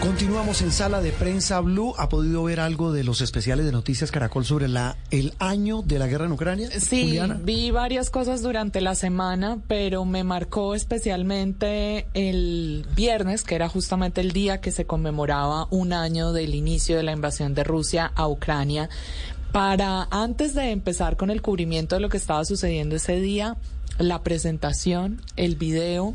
Continuamos en sala de prensa Blue. ¿Ha podido ver algo de los especiales de Noticias Caracol sobre la el año de la guerra en Ucrania? Sí, vi varias cosas durante la semana, pero me marcó especialmente el viernes, que era justamente el día que se conmemoraba un año del inicio de la invasión de Rusia a Ucrania. Para antes de empezar con el cubrimiento de lo que estaba sucediendo ese día, la presentación, el video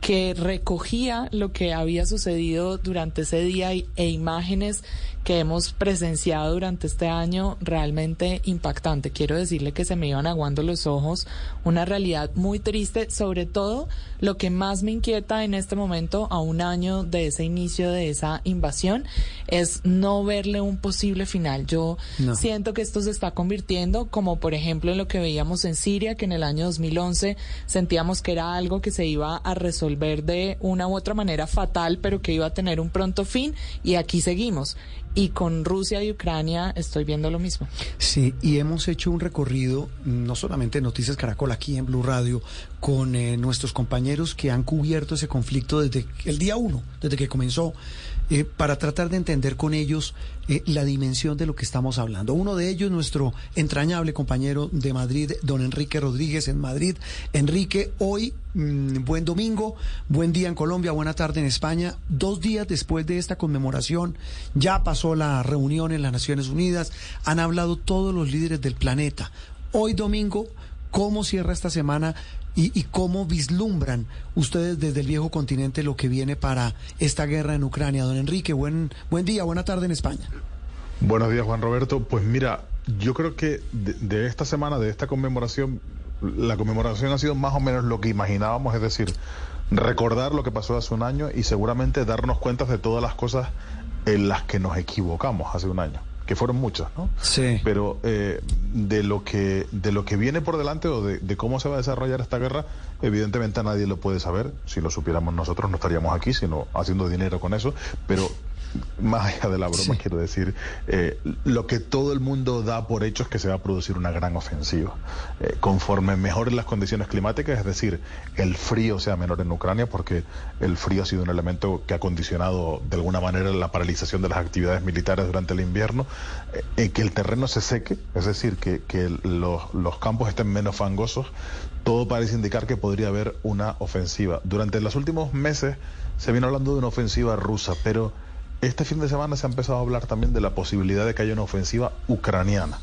que recogía lo que había sucedido durante ese día e imágenes que hemos presenciado durante este año realmente impactante. Quiero decirle que se me iban aguando los ojos, una realidad muy triste, sobre todo lo que más me inquieta en este momento, a un año de ese inicio de esa invasión, es no verle un posible final. Yo siento que esto se está convirtiendo, como por ejemplo en lo que veíamos en Siria, que en el año 2011 sentíamos que era algo que se iba a resolver de una u otra manera fatal, pero que iba a tener un pronto fin, y aquí seguimos. Y con Rusia y Ucrania estoy viendo lo mismo. Sí, y hemos hecho un recorrido, no solamente en Noticias Caracol, aquí en Blue Radio, con eh, nuestros compañeros que han cubierto ese conflicto desde el día uno, desde que comenzó, eh, para tratar de entender con ellos eh, la dimensión de lo que estamos hablando. Uno de ellos, nuestro entrañable compañero de Madrid, don Enrique Rodríguez en Madrid. Enrique, hoy, mm, buen domingo, buen día en Colombia, buena tarde en España. Dos días después de esta conmemoración, ya pasó la reunión en las Naciones Unidas, han hablado todos los líderes del planeta. Hoy domingo, ¿cómo cierra esta semana y, cómo vislumbran ustedes desde el viejo continente lo que viene para esta guerra en Ucrania. Don Enrique, buen, buen día, buena tarde en España. Buenos días, Juan Roberto. Pues mira, yo creo que de, esta semana, de esta conmemoración, la conmemoración ha sido más o menos lo que imaginábamos, es decir, recordar lo que pasó hace un año y seguramente darnos cuenta de todas las cosas en las que nos equivocamos hace un año que fueron muchas, ¿no? Sí. Pero eh, de lo que de lo que viene por delante o de, de, cómo se va a desarrollar esta guerra, evidentemente nadie lo puede saber. Si lo supiéramos nosotros no estaríamos aquí, sino haciendo dinero con eso. Pero más allá de la broma, quiero decir, eh, lo que todo el mundo da por hecho es que se va a producir una gran ofensiva. Eh, conforme mejoren las condiciones climáticas, es decir, el frío sea menor en Ucrania, porque el frío ha sido un elemento que ha condicionado de alguna manera la paralización de las actividades militares durante el invierno, eh, que el terreno se seque, es decir, que, que los, los campos estén menos fangosos, todo parece indicar que podría haber una ofensiva. Durante los últimos meses se viene hablando de una ofensiva rusa, pero este fin de semana se ha empezado a hablar también de la posibilidad de que haya una ofensiva ucraniana.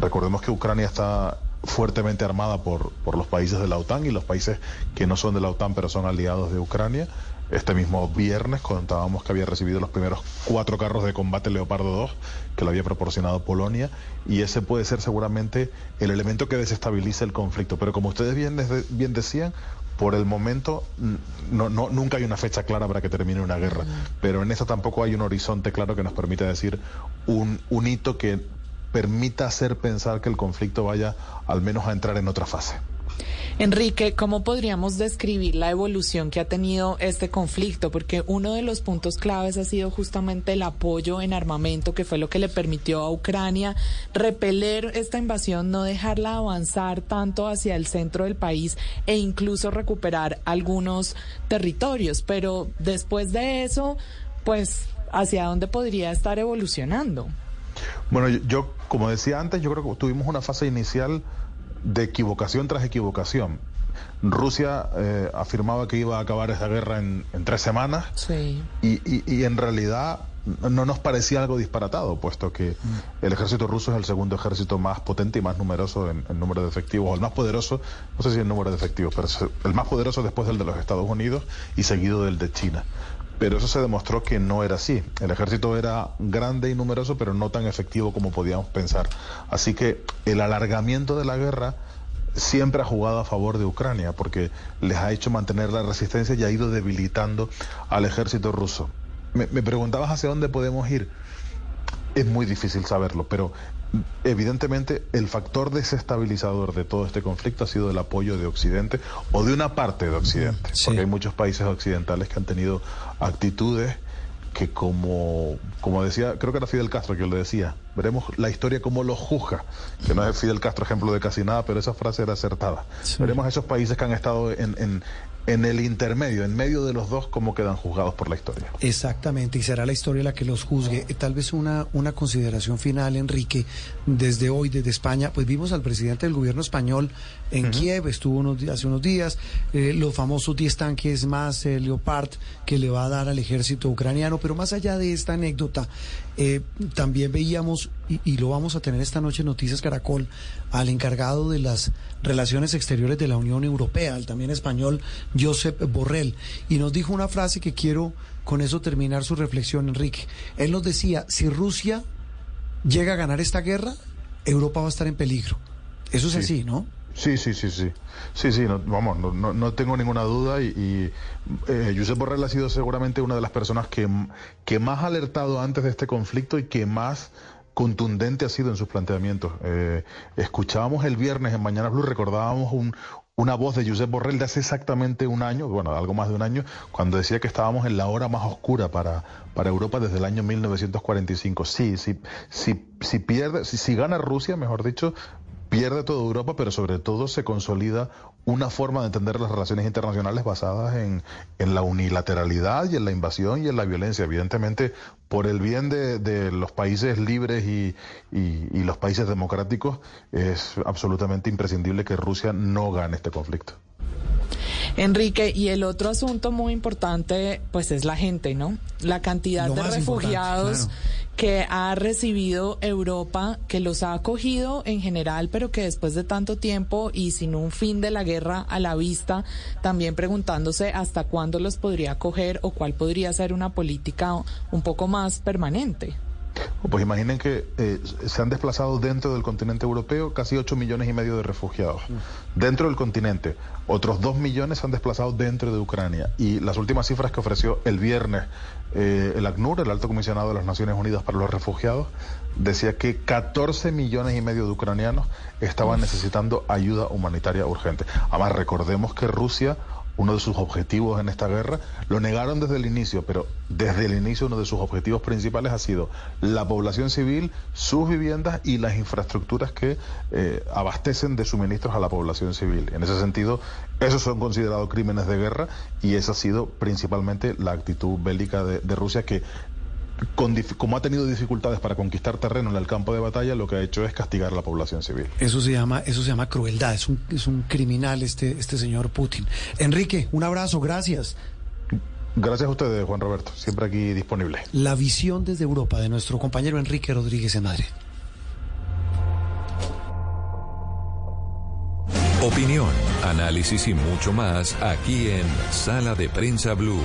Recordemos que Ucrania está fuertemente armada por, por los países de la OTAN y los países que no son de la OTAN pero son aliados de Ucrania. Este mismo viernes contábamos que había recibido los primeros cuatro carros de combate Leopardo 2 que lo había proporcionado Polonia y ese puede ser seguramente el elemento que desestabilice el conflicto. Pero como ustedes bien, bien decían, por el momento no, no, nunca hay una fecha clara para que termine una guerra, pero en eso tampoco hay un horizonte claro que nos permita decir un, un hito que permita hacer pensar que el conflicto vaya al menos a entrar en otra fase. Enrique, ¿cómo podríamos describir la evolución que ha tenido este conflicto? Porque uno de los puntos claves ha sido justamente el apoyo en armamento, que fue lo que le permitió a Ucrania repeler esta invasión, no dejarla avanzar tanto hacia el centro del país e incluso recuperar algunos territorios. Pero después de eso, pues, ¿hacia dónde podría estar evolucionando? Bueno, yo, como decía antes, yo creo que tuvimos una fase inicial de equivocación tras equivocación. Rusia eh, afirmaba que iba a acabar esa guerra en, tres semanas y, en realidad no nos parecía algo disparatado, puesto que el ejército ruso es el segundo ejército más potente y más numeroso en, número de efectivos, o el más poderoso, no sé si en número de efectivos, pero el más poderoso después del de los Estados Unidos y seguido del de China. Pero eso se demostró que no era así. El ejército era grande y numeroso, pero no tan efectivo como podíamos pensar. Así que el alargamiento de la guerra siempre ha jugado a favor de Ucrania, porque les ha hecho mantener la resistencia y ha ido debilitando al ejército ruso. Me, preguntabas hacia dónde podemos ir. Es muy difícil saberlo, pero evidentemente el factor desestabilizador de todo este conflicto ha sido el apoyo de Occidente o de una parte de Occidente, porque hay muchos países occidentales que han tenido actitudes que como, como decía, creo que era Fidel Castro que lo decía, veremos la historia como lo juzga, que no es Fidel Castro ejemplo de casi nada, pero esa frase era acertada. Veremos esos países que han estado en, en el intermedio, en medio de los dos, cómo quedan juzgados por la historia. Exactamente, y será la historia la que los juzgue. Eh, tal vez una, una consideración final, Enrique, desde hoy, desde España, pues vimos al presidente del gobierno español en Kiev, estuvo unos, hace unos días, eh, los famosos 10 tanques más eh, Leopard que le va a dar al ejército ucraniano, pero más allá de esta anécdota, eh, también veíamos, y, y, lo vamos a tener esta noche en Noticias Caracol, al encargado de las relaciones exteriores de la Unión Europea, el también español Josep Borrell, y nos dijo una frase que quiero con eso terminar su reflexión, Enrique. Él nos decía, si Rusia llega a ganar esta guerra, Europa va a estar en peligro. Eso es Sí. así, ¿no? Sí, sí, sí, sí. Sí, sí, no, vamos, no, no, no tengo ninguna duda y, y eh, Josep Borrell ha sido seguramente una de las personas que, que más ha alertado antes de este conflicto y que más contundente ha sido en sus planteamientos. Eh, escuchábamos el viernes en Mañana Blue, recordábamos un, una voz de Josep Borrell de hace exactamente un año, bueno, algo más de un año, cuando decía que estábamos en la hora más oscura para, para Europa desde el año 1945. Sí, sí, sí, si pierde, si, si gana Rusia, mejor dicho, pierde toda Europa, pero sobre todo se consolida una forma de entender las relaciones internacionales basadas en, en la unilateralidad y en la invasión y en la violencia. Evidentemente, por el bien de, de los países libres y, y, y los países democráticos, es absolutamente imprescindible que Rusia no gane este conflicto. Enrique, y el otro asunto muy importante, pues es la gente, ¿no? La cantidad Lo de refugiados que ha recibido Europa, que los ha acogido en general, pero que después de tanto tiempo y sin un fin de la guerra a la vista, también preguntándose hasta cuándo los podría acoger o cuál podría ser una política un poco más permanente. Pues imaginen que eh, se han desplazado dentro del continente europeo casi 8 millones y medio de refugiados. Dentro del continente, otros 2 millones se han desplazado dentro de Ucrania. Y las últimas cifras que ofreció el viernes eh, el ACNUR, el Alto Comisionado de las Naciones Unidas para los Refugiados, decía que 14 millones y medio de ucranianos estaban necesitando ayuda humanitaria urgente. Además, recordemos que Rusia uno de sus objetivos en esta guerra, lo negaron desde el inicio, pero desde el inicio uno de sus objetivos principales ha sido la población civil, sus viviendas y las infraestructuras que eh, abastecen de suministros a la población civil. En ese sentido, esos son considerados crímenes de guerra y esa ha sido principalmente la actitud bélica de, de Rusia que con, como ha tenido dificultades para conquistar terreno en el campo de batalla, lo que ha hecho es castigar a la población civil. Eso se llama, eso se llama crueldad, es un, es un criminal este, este señor Putin. Enrique, un abrazo, gracias. Gracias a ustedes, Juan Roberto, siempre aquí disponible. La visión desde Europa de nuestro compañero Enrique Rodríguez en Madrid. Opinión, análisis y mucho más aquí en Sala de Prensa Blue.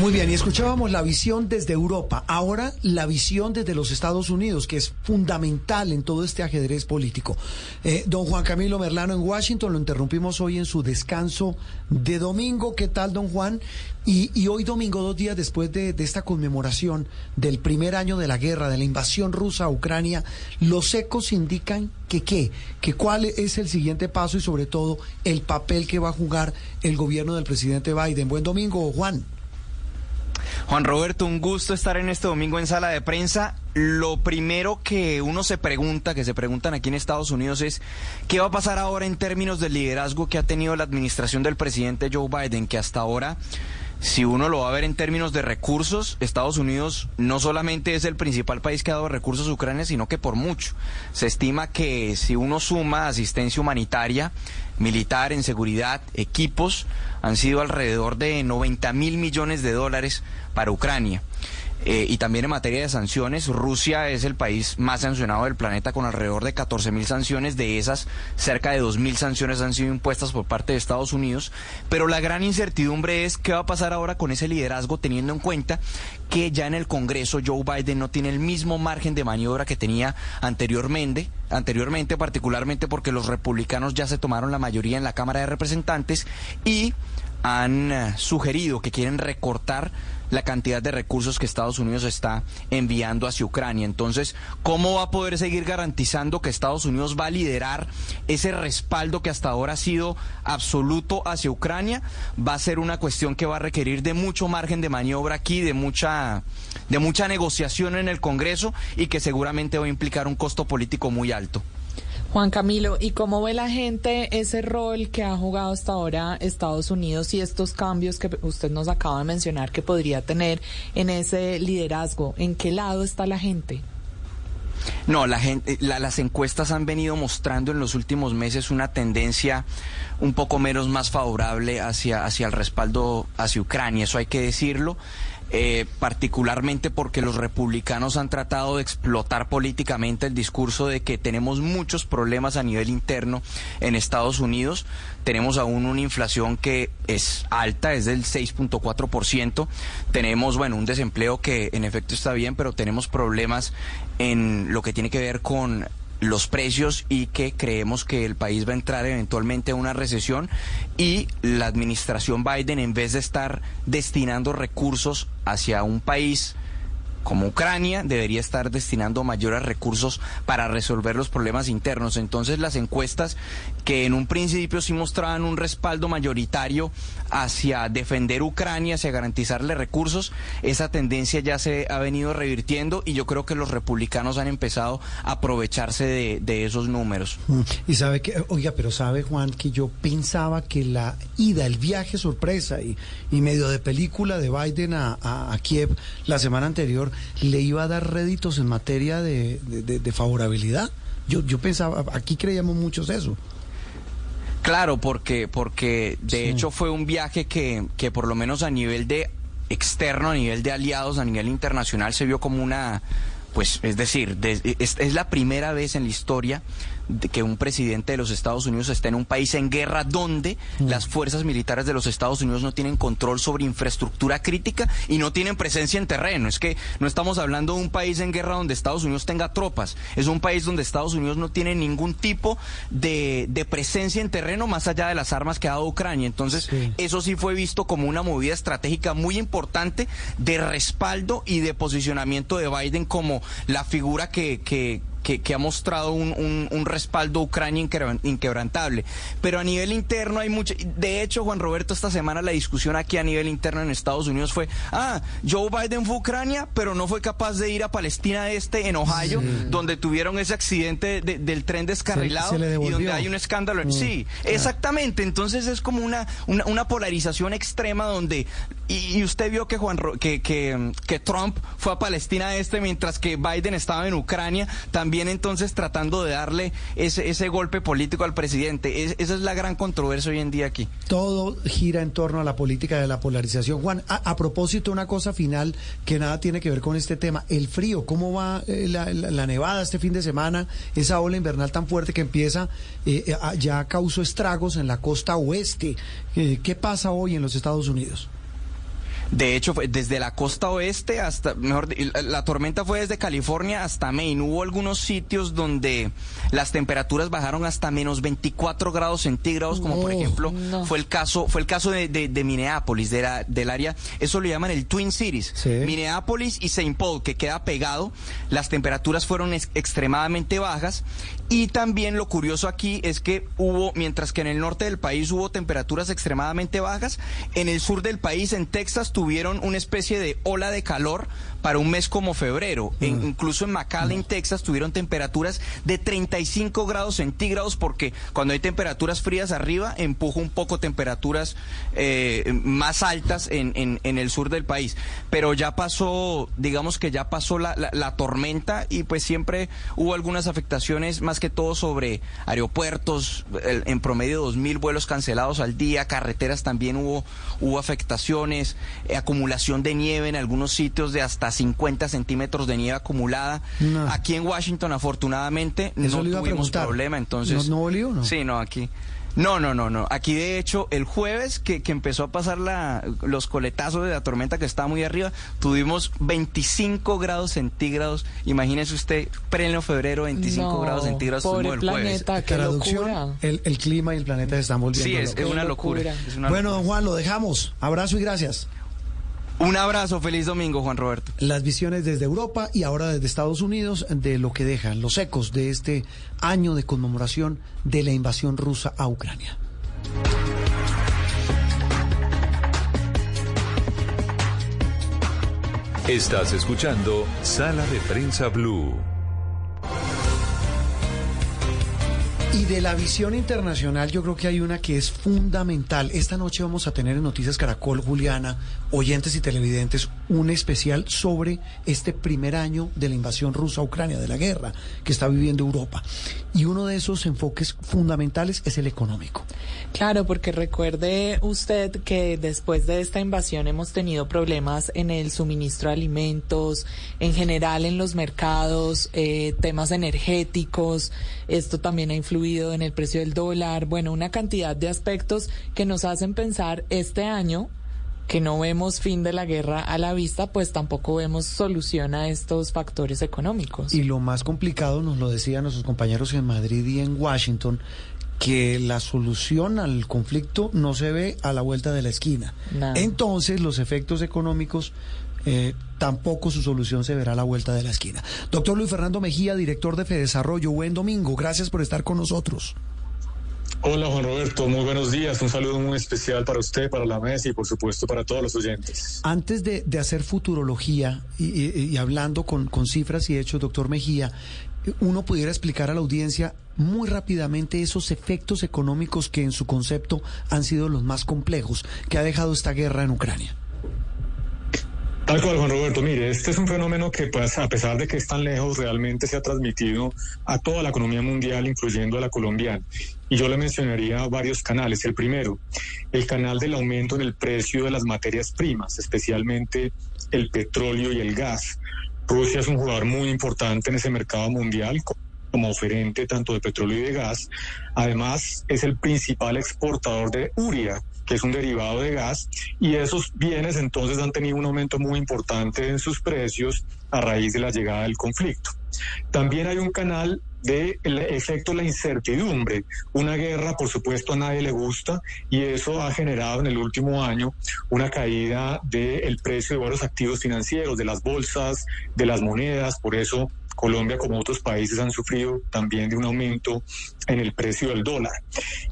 Muy bien, y escuchábamos la visión desde Europa, ahora la visión desde los Estados Unidos, que es fundamental en todo este ajedrez político. Eh, don Juan Camilo Merlano en Washington, lo interrumpimos hoy en su descanso de domingo. ¿Qué tal, don Juan? Y, y hoy domingo, dos días después de, de esta conmemoración del primer año de la guerra, de la invasión rusa a Ucrania, los ecos indican que qué, que cuál es el siguiente paso y sobre todo el papel que va a jugar el gobierno del presidente Biden. Buen domingo, Juan. Juan Roberto, un gusto estar en este domingo en sala de prensa. Lo primero que uno se pregunta, que se preguntan aquí en Estados Unidos es, ¿qué va a pasar ahora en términos del liderazgo que ha tenido la administración del presidente Joe Biden, que hasta ahora... Si uno lo va a ver en términos de recursos, Estados Unidos no solamente es el principal país que ha dado recursos a Ucrania, sino que por mucho. Se estima que si uno suma asistencia humanitaria, militar, en seguridad, equipos, han sido alrededor de 90 mil millones de dólares para Ucrania. Eh, y también en materia de sanciones, Rusia es el país más sancionado del planeta con alrededor de 14 mil sanciones. De esas, cerca de 2 mil sanciones han sido impuestas por parte de Estados Unidos. Pero la gran incertidumbre es qué va a pasar ahora con ese liderazgo, teniendo en cuenta que ya en el Congreso Joe Biden no tiene el mismo margen de maniobra que tenía anteriormente, anteriormente particularmente porque los republicanos ya se tomaron la mayoría en la Cámara de Representantes y han eh, sugerido que quieren recortar la cantidad de recursos que Estados Unidos está enviando hacia Ucrania. Entonces, ¿cómo va a poder seguir garantizando que Estados Unidos va a liderar ese respaldo que hasta ahora ha sido absoluto hacia Ucrania? Va a ser una cuestión que va a requerir de mucho margen de maniobra aquí, de mucha, de mucha negociación en el Congreso y que seguramente va a implicar un costo político muy alto. Juan Camilo, ¿y cómo ve la gente ese rol que ha jugado hasta ahora Estados Unidos y estos cambios que usted nos acaba de mencionar que podría tener en ese liderazgo? ¿En qué lado está la gente? No, la gente, las encuestas han venido mostrando en los últimos meses una tendencia un poco menos más favorable hacia, hacia el respaldo hacia Ucrania, eso hay que decirlo. Eh, particularmente porque los republicanos han tratado de explotar políticamente el discurso de que tenemos muchos problemas a nivel interno en Estados Unidos. Tenemos aún una inflación que es alta, es del 6.4%. Tenemos, bueno, un desempleo que en efecto está bien, pero tenemos problemas en lo que tiene que ver con los precios y que creemos que el país va a entrar eventualmente a una recesión y la administración Biden en vez de estar destinando recursos hacia un país como Ucrania debería estar destinando mayores recursos para resolver los problemas internos. Entonces las encuestas que en un principio sí mostraban un respaldo mayoritario hacia defender Ucrania, hacia garantizarle recursos, esa tendencia ya se ha venido revirtiendo y yo creo que los republicanos han empezado a aprovecharse de, esos números. Mm, y sabe que, oiga, pero sabe Juan que yo pensaba que la ida, el viaje sorpresa y, y medio de película de Biden a, a Kiev la semana anterior le iba a dar réditos en materia de, favorabilidad. Yo, yo pensaba, aquí creíamos muchos eso. Claro, porque, porque de hecho fue un viaje que, que por lo menos a nivel de externo, a nivel de aliados, a nivel internacional, se vio como una, pues es decir, es, la primera vez en la historia de que un presidente de los Estados Unidos esté en un país en guerra donde mm. las fuerzas militares de los Estados Unidos no tienen control sobre infraestructura crítica y no tienen presencia en terreno. Es que no estamos hablando de un país en guerra donde Estados Unidos tenga tropas. Es un país donde Estados Unidos no tiene ningún tipo de, presencia en terreno más allá de las armas que ha dado Ucrania. Entonces, eso sí fue visto como una movida estratégica muy importante de respaldo y de posicionamiento de Biden como la figura que, que, que, ha mostrado un, un, respaldo a Ucrania inquebrantable. Pero a nivel interno hay mucho. De hecho, Juan Roberto, esta semana la discusión aquí a nivel interno en Estados Unidos fue: ah, Joe Biden fue a Ucrania, pero no fue capaz de ir a Palestina Este, en Ohio, donde tuvieron ese accidente del tren descarrilado y donde hay un escándalo. Mm. Sí, exactamente. Entonces es como una, una, polarización extrema donde. Y, usted vio que, Juan, que, que, Trump fue a Palestina Este mientras que Biden estaba en Ucrania. También entonces tratando de darle ese, ese golpe político al presidente. esa es la gran controversia hoy en día aquí. Todo gira en torno a la política de la polarización. Juan, a, propósito, una cosa final que nada tiene que ver con este tema. El frío, ¿cómo va eh, la, nevada este fin de semana? Esa ola invernal tan fuerte que empieza eh, eh, ya causó estragos en la costa oeste. ¿Qué pasa hoy en los Estados Unidos? De hecho, fue desde la costa oeste hasta, mejor, la tormenta fue desde California hasta Maine. Hubo algunos sitios donde las temperaturas bajaron hasta menos 24 grados centígrados, como por ejemplo fue el caso, fue el caso de, de, Minneapolis, de la, del área, eso lo llaman el Twin Cities. Minneapolis y St. Paul, que queda pegado, las temperaturas fueron extremadamente bajas y también lo curioso aquí es que hubo, mientras que en el norte del país hubo temperaturas extremadamente bajas, en el sur del país, en Texas, tuvieron una especie de ola de calor para un mes como febrero. Mm. incluso en McAllen, mm. Texas, tuvieron temperaturas de 35 grados centígrados porque cuando hay temperaturas frías arriba, empuja un poco temperaturas eh, más altas en, en, el sur del país. Pero ya pasó, digamos que ya pasó la, la, tormenta y pues siempre hubo algunas afectaciones, más que todo sobre aeropuertos, en promedio 2.000 vuelos cancelados al día, carreteras también hubo, hubo afectaciones, eh, acumulación de nieve en algunos sitios de hasta 50 centímetros de nieve acumulada. Aquí en Washington, afortunadamente, no tuvimos problema. Entonces, ¿No, no No? Sí, no, aquí. No, no, no, no. Aquí de hecho el jueves que, que, empezó a pasar la, los coletazos de la tormenta que estaba muy arriba, tuvimos 25 grados centígrados. Imagínese usted, pleno febrero, 25 grados centígrados pobre el planeta, Qué Traducción, el, el, clima y el planeta se están volviendo Sí, es, una locura. bueno, don Juan, lo dejamos. Abrazo y gracias. Un abrazo, feliz domingo, Juan Roberto. Las visiones desde Europa y ahora desde Estados Unidos de lo que dejan los ecos de este año de conmemoración de la invasión rusa a Ucrania. Estás escuchando Sala de Prensa Blue. Y de la visión internacional yo creo que hay una que es fundamental. Esta noche vamos a tener en Noticias Caracol, Juliana, oyentes y televidentes, un especial sobre este primer año de la invasión rusa a Ucrania, de la guerra que está viviendo Europa. Y uno de esos enfoques fundamentales es el económico. Claro, porque recuerde usted que después de esta invasión hemos tenido problemas en el suministro de alimentos, en general en los mercados, eh, temas energéticos. Esto también ha influido en el precio del dólar, bueno, una cantidad de aspectos que nos hacen pensar este año que no vemos fin de la guerra a la vista, pues tampoco vemos solución a estos factores económicos. Y lo más complicado, nos lo decían nuestros compañeros en Madrid y en Washington, que la solución al conflicto no se ve a la vuelta de la esquina. Entonces los efectos económicos eh, tampoco su solución se verá a la vuelta de la esquina. Doctor Luis Fernando Mejía, director de Fedesarrollo, buen domingo, gracias por estar con nosotros. Hola Juan Roberto, muy buenos días. Un saludo muy especial para usted, para la mesa y por supuesto para todos los oyentes. Antes de, hacer futurología y, hablando con, con, cifras y hechos, doctor Mejía, uno pudiera explicar a la audiencia muy rápidamente esos efectos económicos que en su concepto han sido los más complejos que ha dejado esta guerra en Ucrania. Tal cual, Juan Roberto. Mire, este es un fenómeno que, pues, a pesar de que es tan lejos, realmente se ha transmitido a toda la economía mundial, incluyendo a la colombiana. Y yo le mencionaría varios canales. El primero, el canal del aumento en el precio de las materias primas, especialmente el petróleo y el gas. Rusia es un jugador muy importante en ese mercado mundial como oferente tanto de petróleo y de gas. Además, es el principal exportador de uria, que es un derivado de gas, y esos bienes entonces han tenido un aumento muy importante en sus precios a raíz de la llegada del conflicto. También hay un canal de el efecto la incertidumbre. Una guerra, por supuesto, a nadie le gusta y eso ha generado en el último año una caída del precio de varios activos financieros, de las bolsas, de las monedas. Por eso Colombia, como otros países, han sufrido también de un aumento en el precio del dólar.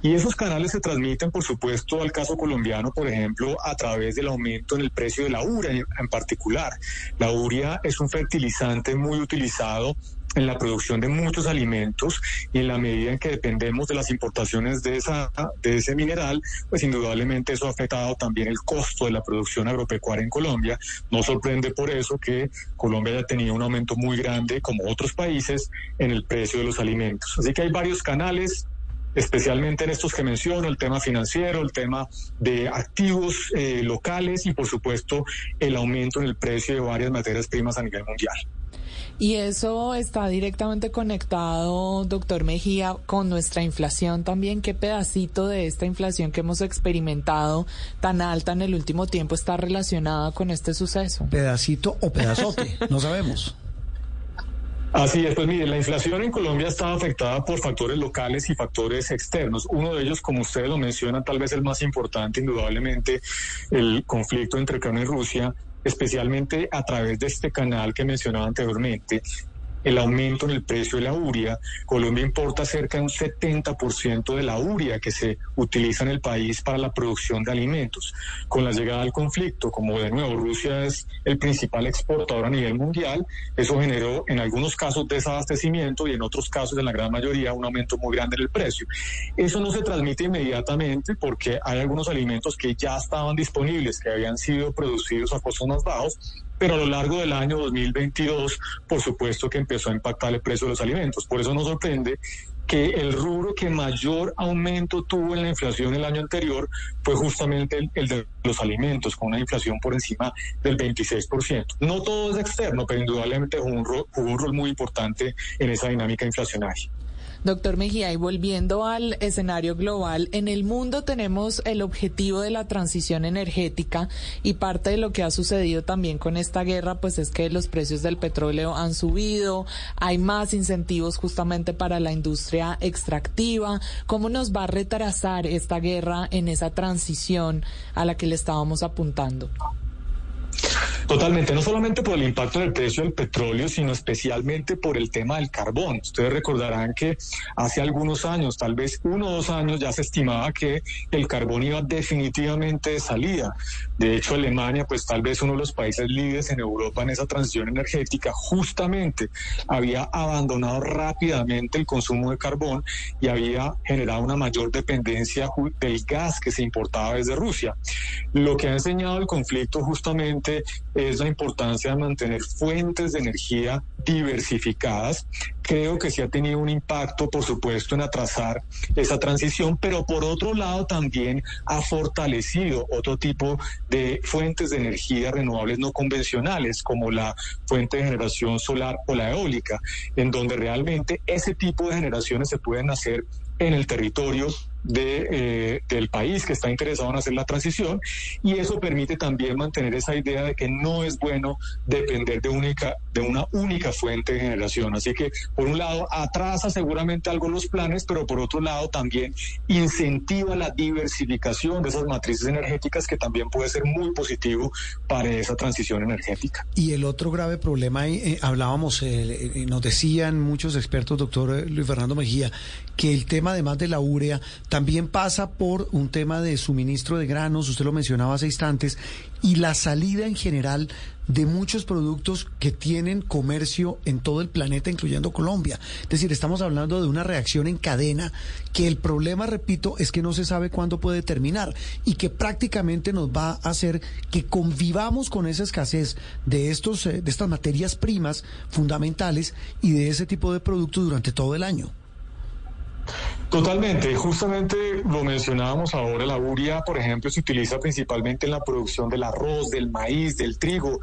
Y esos canales se transmiten, por supuesto, al caso colombiano, por ejemplo, a través del aumento en el precio de la urea en particular. La urea es un fertilizante muy utilizado en la producción de muchos alimentos y en la medida en que dependemos de las importaciones de, esa, de ese mineral, pues indudablemente eso ha afectado también el costo de la producción agropecuaria en Colombia. No sorprende por eso que Colombia haya tenido un aumento muy grande, como otros países, en el precio de los alimentos. Así que hay varios canales especialmente en estos que menciono, el tema financiero, el tema de activos eh, locales y por supuesto el aumento en el precio de varias materias primas a nivel mundial. Y eso está directamente conectado, doctor Mejía, con nuestra inflación también. ¿Qué pedacito de esta inflación que hemos experimentado tan alta en el último tiempo está relacionada con este suceso? Pedacito o pedazote, no sabemos. Así es, pues mire, la inflación en Colombia está afectada por factores locales y factores externos. Uno de ellos, como ustedes lo mencionan, tal vez el más importante, indudablemente, el conflicto entre Ucrania y Rusia, especialmente a través de este canal que mencionaba anteriormente, el aumento en el precio de la uria. Colombia importa cerca de un 70% de la uria que se utiliza en el país para la producción de alimentos. Con la llegada del conflicto, como de nuevo Rusia es el principal exportador a nivel mundial, eso generó en algunos casos desabastecimiento y en otros casos, en la gran mayoría, un aumento muy grande en el precio. Eso no se transmite inmediatamente porque hay algunos alimentos que ya estaban disponibles, que habían sido producidos a costos más bajos pero a lo largo del año 2022, por supuesto que empezó a impactar el precio de los alimentos. Por eso nos sorprende que el rubro que mayor aumento tuvo en la inflación el año anterior fue justamente el, de los alimentos, con una inflación por encima del 26%. No todo es externo, pero indudablemente jugó un rol muy importante en esa dinámica inflacionaria. Doctor Mejía, y volviendo al escenario global, en el mundo tenemos el objetivo de la transición energética y parte de lo que ha sucedido también con esta guerra, pues es que los precios del petróleo han subido, hay más incentivos justamente para la industria extractiva. ¿Cómo nos va a retrasar esta guerra en esa transición a la que le estábamos apuntando? Totalmente, no solamente por el impacto del precio del petróleo, sino especialmente por el tema del carbón. Ustedes recordarán que hace algunos años, tal vez uno o dos años, ya se estimaba que el carbón iba definitivamente de salida. De hecho, Alemania, pues tal vez uno de los países líderes en Europa en esa transición energética, justamente había abandonado rápidamente el consumo de carbón y había generado una mayor dependencia del gas que se importaba desde Rusia. Lo que ha enseñado el conflicto justamente es la importancia de mantener fuentes de energía diversificadas. Creo que sí ha tenido un impacto, por supuesto, en atrasar esa transición, pero por otro lado también ha fortalecido otro tipo de fuentes de energía renovables no convencionales, como la fuente de generación solar o la eólica, en donde realmente ese tipo de generaciones se pueden hacer en el territorio de, eh, del país que está interesado en hacer la transición y eso permite también mantener esa idea de que no es bueno depender de, única, de una única fuente de generación. Así que, por un lado, atrasa seguramente algo los planes, pero por otro lado también incentiva la diversificación de esas matrices energéticas que también puede ser muy positivo para esa transición energética. Y el otro grave problema, eh, hablábamos, eh, nos decían muchos expertos, doctor Luis Fernando Mejía, que el tema además de la urea, también pasa por un tema de suministro de granos, usted lo mencionaba hace instantes, y la salida en general de muchos productos que tienen comercio en todo el planeta, incluyendo Colombia. Es decir, estamos hablando de una reacción en cadena que el problema, repito, es que no se sabe cuándo puede terminar y que prácticamente nos va a hacer que convivamos con esa escasez de, estos, eh, de estas materias primas fundamentales y de ese tipo de productos durante todo el año. Totalmente, justamente lo mencionábamos ahora, la uria, por ejemplo, se utiliza principalmente en la producción del arroz, del maíz, del trigo.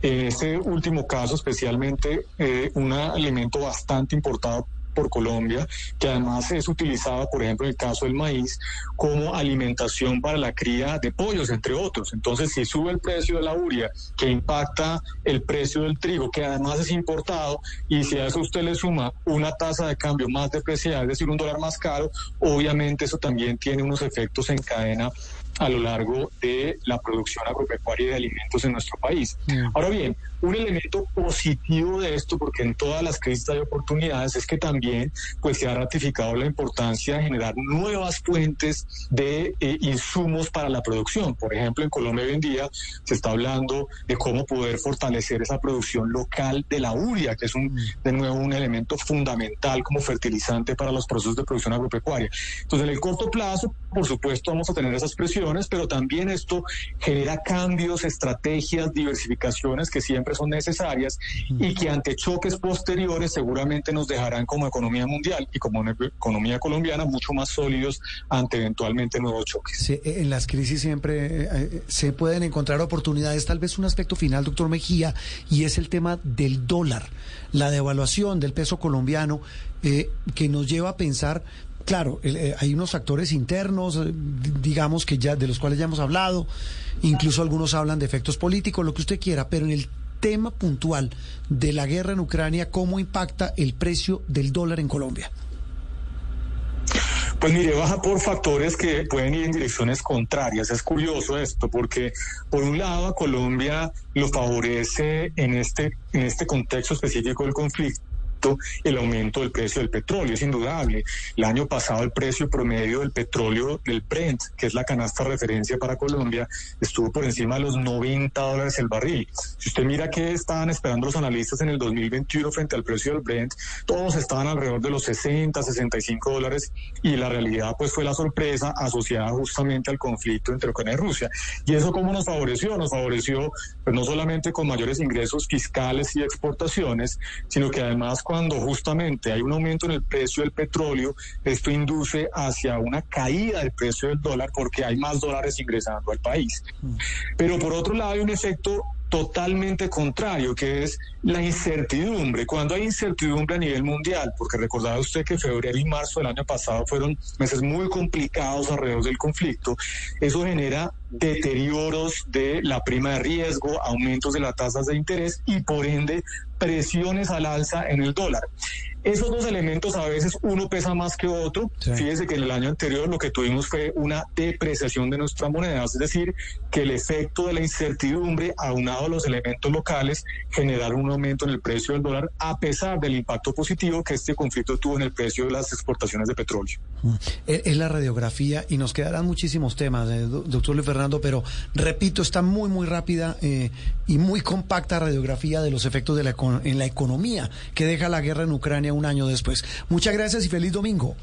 En este último caso, especialmente, eh, un alimento bastante importado por Colombia, que además es utilizada, por ejemplo, en el caso del maíz, como alimentación para la cría de pollos, entre otros. Entonces, si sube el precio de la uria, que impacta el precio del trigo, que además es importado, y si a eso usted le suma una tasa de cambio más depreciada, es decir, un dólar más caro, obviamente eso también tiene unos efectos en cadena a lo largo de la producción agropecuaria de alimentos en nuestro país. Mm. Ahora bien, un elemento positivo de esto, porque en todas las crisis hay oportunidades, es que también pues, se ha ratificado la importancia de generar nuevas fuentes de eh, insumos para la producción. Por ejemplo, en Colombia hoy en día se está hablando de cómo poder fortalecer esa producción local de la uria, que es un, de nuevo un elemento fundamental como fertilizante para los procesos de producción agropecuaria. Entonces, en el corto plazo, por supuesto, vamos a tener esas presiones, pero también esto genera cambios, estrategias, diversificaciones que siempre son necesarias y que ante choques posteriores seguramente nos dejarán como economía mundial y como economía colombiana mucho más sólidos ante eventualmente nuevos choques. E, en las crisis siempre eh, eh, se pueden encontrar oportunidades. Tal vez un aspecto final, doctor Mejía, y es el tema del dólar, la devaluación del peso colombiano, eh, que nos lleva a pensar claro, hay unos factores internos, digamos que ya de los cuales ya hemos hablado, incluso algunos hablan de efectos políticos, lo que usted quiera, pero en el tema puntual de la guerra en Ucrania, ¿cómo impacta el precio del dólar en Colombia? Pues mire, baja por factores que pueden ir en direcciones contrarias. Es curioso esto, porque por un lado a Colombia lo favorece en este, en este contexto específico del conflicto el aumento del precio del petróleo, es indudable. El año pasado el precio promedio del petróleo del Brent, que es la canasta referencia para Colombia, estuvo por encima de los 90 dólares el barril. Si usted mira qué estaban esperando los analistas en el 2021 frente al precio del Brent, todos estaban alrededor de los 60, 65 dólares y la realidad pues fue la sorpresa asociada justamente al conflicto entre Ucrania y Rusia. ¿Y eso cómo nos favoreció? Nos favoreció pues no solamente con mayores ingresos fiscales y exportaciones, sino que además cuando justamente hay un aumento en el precio del petróleo, esto induce hacia una caída del precio del dólar porque hay más dólares ingresando al país. Pero por otro lado hay un efecto totalmente contrario, que es la incertidumbre. Cuando hay incertidumbre a nivel mundial, porque recordaba usted que febrero y marzo del año pasado fueron meses muy complicados alrededor del conflicto, eso genera deterioros de la prima de riesgo, aumentos de las tasas de interés y por ende presiones al alza en el dólar. Esos dos elementos a veces uno pesa más que otro. Sí. Fíjese que en el año anterior lo que tuvimos fue una depreciación de nuestra moneda, es decir, que el efecto de la incertidumbre aunado a los elementos locales generaron un aumento en el precio del dólar a pesar del impacto positivo que este conflicto tuvo en el precio de las exportaciones de petróleo. Mm. Es la radiografía y nos quedarán muchísimos temas, eh, do- doctor Luis Fernando, pero repito, está muy, muy rápida eh, y muy compacta radiografía de los efectos de la, en la economía que deja la guerra en Ucrania un año después. Muchas gracias y feliz domingo.